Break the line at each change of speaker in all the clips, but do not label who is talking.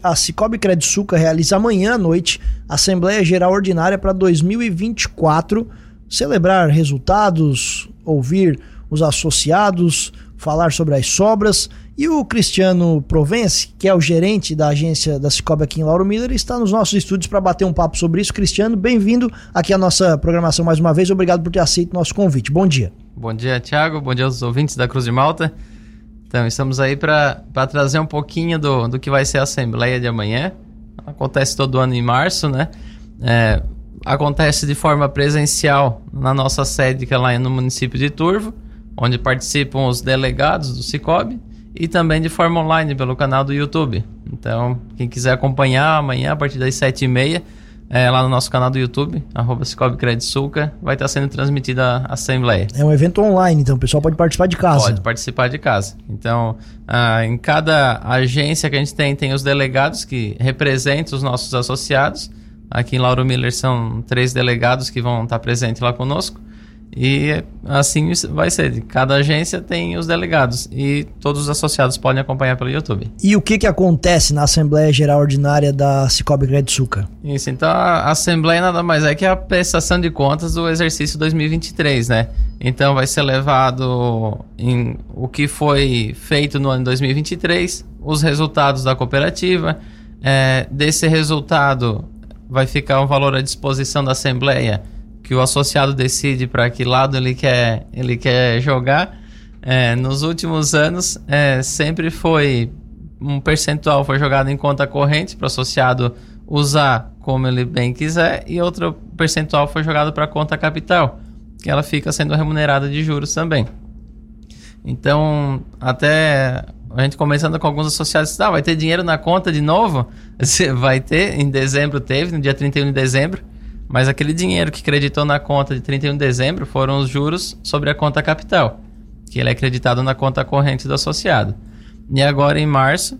A Cicobi Crediçuca realiza amanhã à noite a Assembleia Geral Ordinária para 2024, celebrar resultados, ouvir os associados, falar sobre as sobras. E o Cristiano Provence, que é o gerente da agência da Cicobi aqui em Lauro Miller, está nos nossos estúdios para bater um papo sobre isso. Cristiano, bem-vindo aqui à nossa programação mais uma vez. Obrigado por ter aceito nosso convite. Bom dia.
Bom dia, Thiago. Bom dia aos ouvintes da Cruz de Malta. Então, estamos aí para trazer um pouquinho do, do que vai ser a Assembleia de amanhã. Acontece todo ano em março, né? É, acontece de forma presencial na nossa sede, que é lá no município de Turvo, onde participam os delegados do Cicobi, e também de forma online pelo canal do YouTube. Então, quem quiser acompanhar amanhã, a partir das 7h30, é, lá no nosso canal do YouTube, arroba Cicobi vai estar sendo transmitida a Assembleia.
É um evento online, então o pessoal pode participar de casa.
Pode participar de casa. Então, ah, em cada agência que a gente tem, tem os delegados que representam os nossos associados. Aqui em Lauro Miller são três delegados que vão estar presentes lá conosco. E assim vai ser. Cada agência tem os delegados e todos os associados podem acompanhar pelo YouTube.
E o que, que acontece na Assembleia Geral Ordinária da Cicobi Suca?
Isso, então a Assembleia nada mais é que a prestação de contas do exercício 2023, né? Então vai ser levado em o que foi feito no ano 2023, os resultados da cooperativa. É, desse resultado vai ficar um valor à disposição da Assembleia que o associado decide para que lado ele quer, ele quer jogar. É, nos últimos anos, é, sempre foi um percentual foi jogado em conta corrente para o associado usar como ele bem quiser e outro percentual foi jogado para conta capital, que ela fica sendo remunerada de juros também. Então, até a gente começando com alguns associados, ah, vai ter dinheiro na conta de novo? Vai ter, em dezembro teve, no dia 31 de dezembro. Mas aquele dinheiro que creditou na conta de 31 de dezembro foram os juros sobre a conta capital, que ele é acreditado na conta corrente do associado. E agora em março,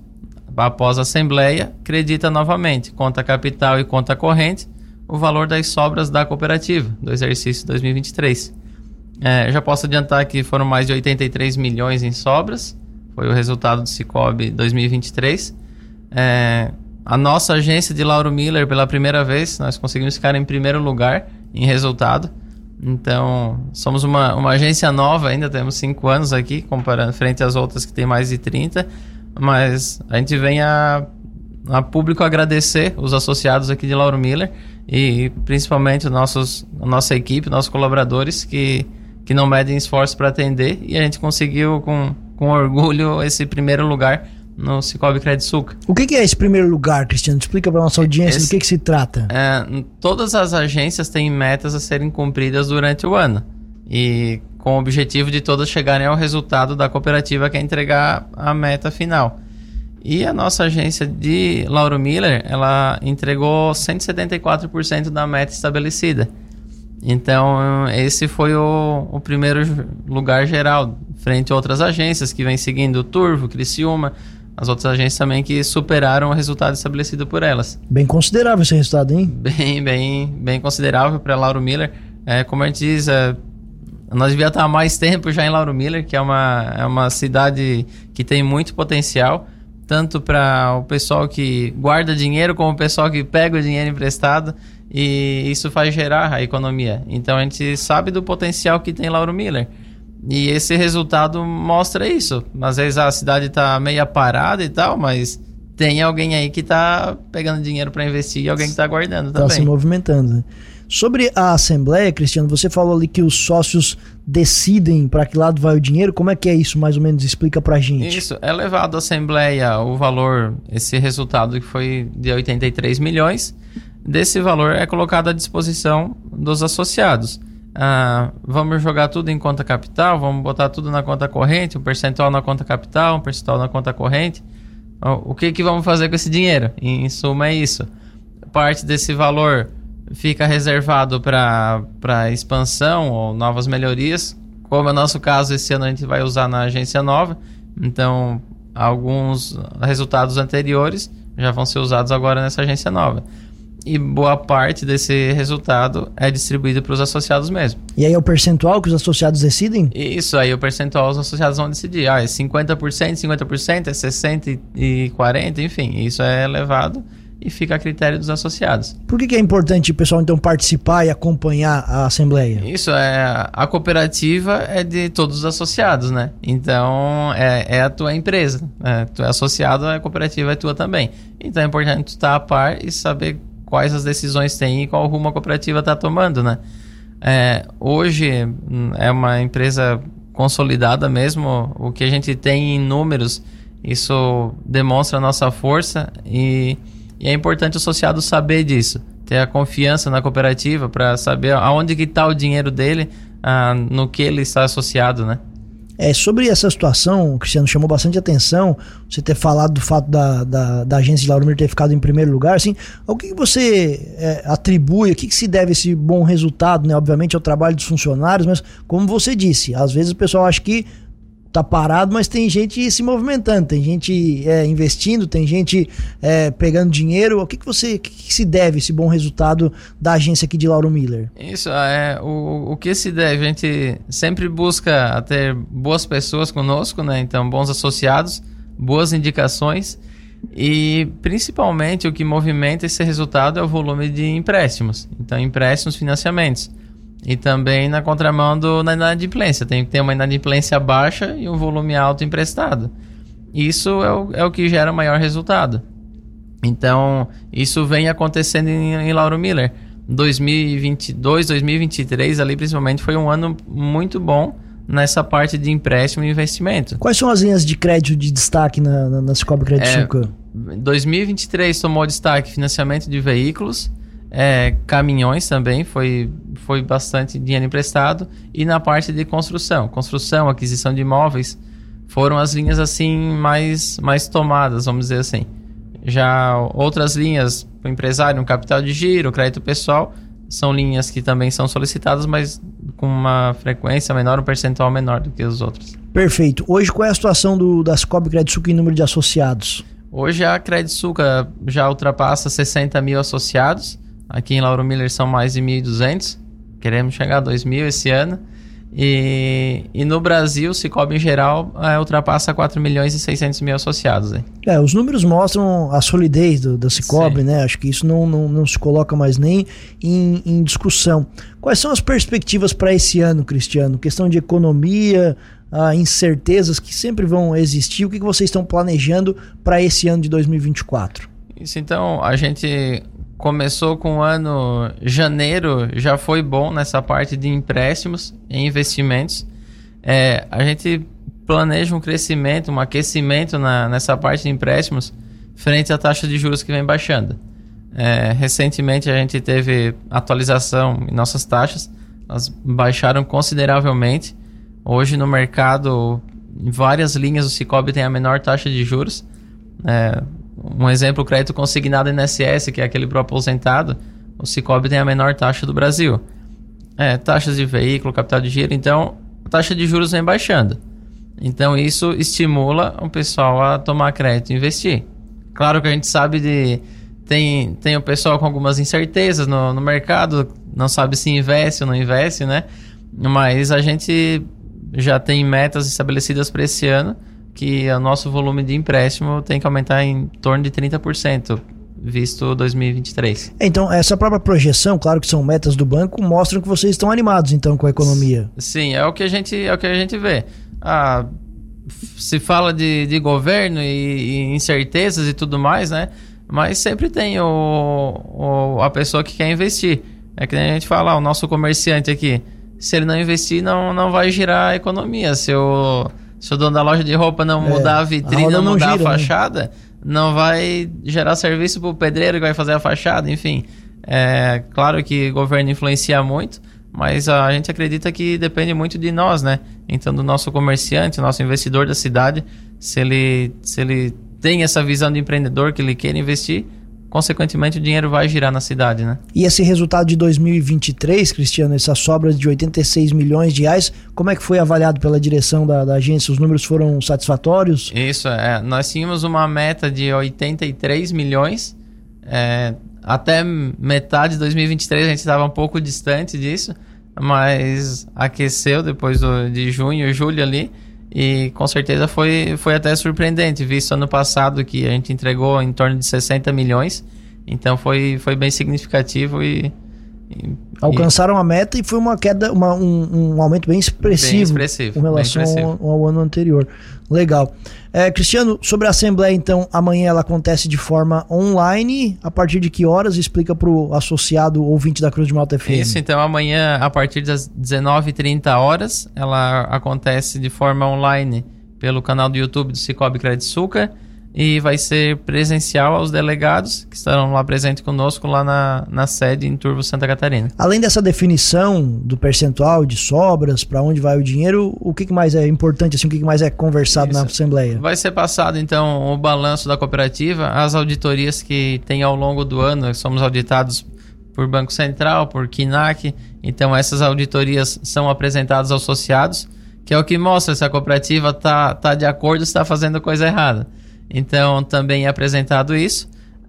após a assembleia, credita novamente conta capital e conta corrente o valor das sobras da cooperativa do exercício 2023. É, já posso adiantar que foram mais de 83 milhões em sobras, foi o resultado do Cicobi 2023. É, a nossa agência de Lauro Miller, pela primeira vez, nós conseguimos ficar em primeiro lugar em resultado. Então, somos uma, uma agência nova ainda, temos cinco anos aqui, comparando frente às outras que tem mais de 30. Mas a gente vem a, a público agradecer os associados aqui de Lauro Miller e principalmente nossos, a nossa equipe, nossos colaboradores que, que não medem esforço para atender e a gente conseguiu com, com orgulho esse primeiro lugar no Cicobi Suca.
O que, que, é esse primeiro lugar, Cristiano? Explica para nossa audiência esse, do que, que se trata.
É, todas as agências têm metas a serem cumpridas durante o ano. E com o objetivo de todas chegarem ao resultado da cooperativa que é entregar a meta final. E a nossa agência de Lauro Miller, ela entregou 174% da meta estabelecida. Então, esse foi o, o, primeiro lugar geral, frente a outras agências que vem seguindo o Turvo, Criciúma, as outras agências também que superaram o resultado estabelecido por elas.
Bem considerável esse resultado, hein?
Bem, bem, bem considerável para Lauro Miller. É, como a gente diz, é, nós devíamos estar há mais tempo já em Lauro Miller, que é uma, é uma cidade que tem muito potencial, tanto para o pessoal que guarda dinheiro, como o pessoal que pega o dinheiro emprestado, e isso faz gerar a economia. Então a gente sabe do potencial que tem Lauro Miller. E esse resultado mostra isso. Às vezes a cidade está meia parada e tal, mas tem alguém aí que está pegando dinheiro para investir e alguém que está guardando tá também.
Está se movimentando. Né? Sobre a Assembleia, Cristiano, você falou ali que os sócios decidem para que lado vai o dinheiro. Como é que é isso, mais ou menos? Explica para gente.
Isso, é levado à Assembleia o valor, esse resultado que foi de 83 milhões. Desse valor é colocado à disposição dos associados ah, vamos jogar tudo em conta capital, vamos botar tudo na conta corrente, um percentual na conta capital, um percentual na conta corrente. O que, que vamos fazer com esse dinheiro? Em suma, é isso. Parte desse valor fica reservado para expansão ou novas melhorias. Como é o nosso caso, esse ano a gente vai usar na agência nova. Então, alguns resultados anteriores já vão ser usados agora nessa agência nova. E boa parte desse resultado é distribuído para os associados mesmo.
E aí é o percentual que os associados decidem?
Isso, aí o percentual os associados vão decidir. Ah, é 50%, 50%, é 60% e 40%, enfim, isso é levado e fica a critério dos associados.
Por que, que, é importante o pessoal então participar e acompanhar a assembleia?
Isso é a cooperativa é de todos os associados, né? Então é, é a tua empresa, é, tu é associado, a cooperativa é tua também. Então é importante tu estar a par e saber quais as decisões tem e qual rumo a cooperativa está tomando, né? É, hoje hum, é uma empresa consolidada mesmo, o que a gente tem em números, isso demonstra a nossa força e, e é importante o associado saber disso, ter a confiança na cooperativa para saber aonde que está o dinheiro dele, ah, no que ele está associado, né?
É, sobre essa situação, Cristiano, chamou bastante atenção você ter falado do fato da, da, da agência de Lauro ter ficado em primeiro lugar. Assim, o que, que você é, atribui, o que, que se deve esse bom resultado? Né? Obviamente é o trabalho dos funcionários, mas como você disse, às vezes o pessoal acha que tá parado, mas tem gente se movimentando, tem gente é, investindo, tem gente é, pegando dinheiro. O que, que você que, que, se deve esse bom resultado da agência aqui de Lauro Miller?
Isso é o, o que se deve. A gente sempre busca ter boas pessoas conosco, né? Então bons associados, boas indicações e principalmente o que movimenta esse resultado é o volume de empréstimos. Então empréstimos, financiamentos. E também na contramão do, na inadimplência. Tem que ter uma inadimplência baixa e um volume alto emprestado. Isso é o, é o que gera maior resultado. Então, isso vem acontecendo em, em Lauro Miller. 2022, 2023 ali principalmente foi um ano muito bom nessa parte de empréstimo e investimento.
Quais são as linhas de crédito de destaque na, na, na Cicobi Crédito é, Suca?
2023 tomou destaque financiamento de veículos, é, caminhões também, foi, foi bastante dinheiro emprestado. E na parte de construção, construção, aquisição de imóveis, foram as linhas assim mais, mais tomadas, vamos dizer assim. Já outras linhas, o empresário, um capital de giro, crédito pessoal, são linhas que também são solicitadas, mas com uma frequência menor, um percentual menor do que os outros.
Perfeito. Hoje, qual é a situação do, das Cobre Crédito Suca em número de associados?
Hoje a Crédito Suca já ultrapassa 60 mil associados Aqui em Lauro Miller são mais de 1.200. Queremos chegar a 2.000 esse ano. E, e no Brasil, o Cicobi em geral é, ultrapassa 4 milhões e 600 mil associados. Hein?
É, os números mostram a solidez do, da Cicobi, Sim. né? Acho que isso não, não, não se coloca mais nem em, em discussão. Quais são as perspectivas para esse ano, Cristiano? Questão de economia, ah, incertezas que sempre vão existir. O que, que vocês estão planejando para esse ano de 2024?
Isso, então, a gente começou com o ano janeiro, já foi bom nessa parte de empréstimos e investimentos. É, a gente planeja um crescimento, um aquecimento na, nessa parte de empréstimos frente à taxa de juros que vem baixando. É, recentemente a gente teve atualização em nossas taxas, elas baixaram consideravelmente. Hoje no mercado, em várias linhas, o Cicobi tem a menor taxa de juros. É, um exemplo, o crédito consignado INSS, que é aquele para aposentado, o Cicobi tem a menor taxa do Brasil. É, taxas de veículo, capital de giro, então a taxa de juros vem baixando. Então isso estimula o pessoal a tomar crédito e investir. Claro que a gente sabe de. Tem, tem o pessoal com algumas incertezas no, no mercado, não sabe se investe ou não investe, né? Mas a gente já tem metas estabelecidas para esse ano que o nosso volume de empréstimo tem que aumentar em torno de 30%, visto 2023.
Então, essa própria projeção, claro que são metas do banco, mostram que vocês estão animados então com a economia.
Sim, é o que a gente, é o que a gente vê. Ah, se fala de, de governo e, e incertezas e tudo mais, né? Mas sempre tem o, o, a pessoa que quer investir. É que a gente fala, o nosso comerciante aqui, se ele não investir, não, não vai girar a economia. Se o se o dono da loja de roupa não é, mudar a vitrine, a não mudar gira, a né? fachada, né? não vai gerar serviço para o pedreiro que vai fazer a fachada, enfim. É claro que o governo influencia muito, mas a gente acredita que depende muito de nós, né? Então, do nosso comerciante, nosso investidor da cidade, se ele, se ele tem essa visão de empreendedor que ele quer investir, consequentemente o dinheiro vai girar na cidade, né?
E esse resultado de 2023, Cristiano, essas sobras de 86 milhões de reais, como é que foi avaliado pela direção da, da agência? Os números foram satisfatórios?
Isso, é. Nós tínhamos uma meta de 83 milhões, é, até metade de 2023 a gente estava um pouco distante disso, mas aqueceu depois do, de junho, julho ali. E com certeza foi, foi até surpreendente, visto ano passado que a gente entregou em torno de 60 milhões. Então foi, foi bem significativo e,
e Alcançaram a meta e foi uma queda, uma, um, um aumento bem expressivo, bem expressivo com relação expressivo. Ao, ao, ano anterior. Legal. É, Cristiano, sobre a Assembleia, então, amanhã ela acontece de forma online. A partir de que horas? Explica para o associado ouvinte da Cruz de Malta FM.
Isso, então, amanhã, a partir das 19h30 horas, ela acontece de forma online pelo canal do YouTube do Cicobi Credit Suca e vai ser presencial aos delegados que estarão lá presentes conosco lá na, na sede em Turvo Santa Catarina.
Além dessa definição do percentual de sobras, para onde vai o dinheiro, o que, que, mais é importante, assim, o que, que mais é conversado Isso. na Assembleia?
Vai ser passado então o balanço da cooperativa, as auditorias que tem ao longo do ano, somos auditados por Banco Central, por KINAC, então essas auditorias são apresentadas aos associados, que é o que mostra se a cooperativa está tá de acordo ou está fazendo coisa errada. Então, também é apresentado isso.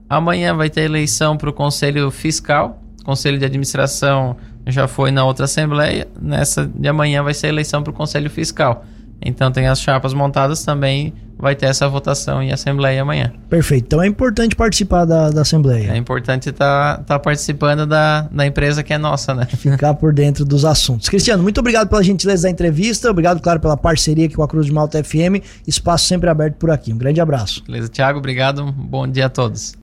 Amanhã vai ter eleição para o Conselho Fiscal. Conselho de Administração já foi na outra Assembleia. Nessa de amanhã vai ser eleição para o Conselho Fiscal. Então tem as chapas montadas também, vai ter essa votação em Assembleia amanhã.
Perfeito. Então é importante participar da, da Assembleia.
É importante estar tá, tá participando da, da empresa que é nossa, né?
Ficar por dentro dos assuntos. Cristiano, muito obrigado pela gentileza da entrevista. Obrigado, claro, pela parceria aqui com a Cruz de Malta FM. Espaço sempre aberto por aqui. Um grande abraço.
Beleza, Thiago. Obrigado. bom dia a todos.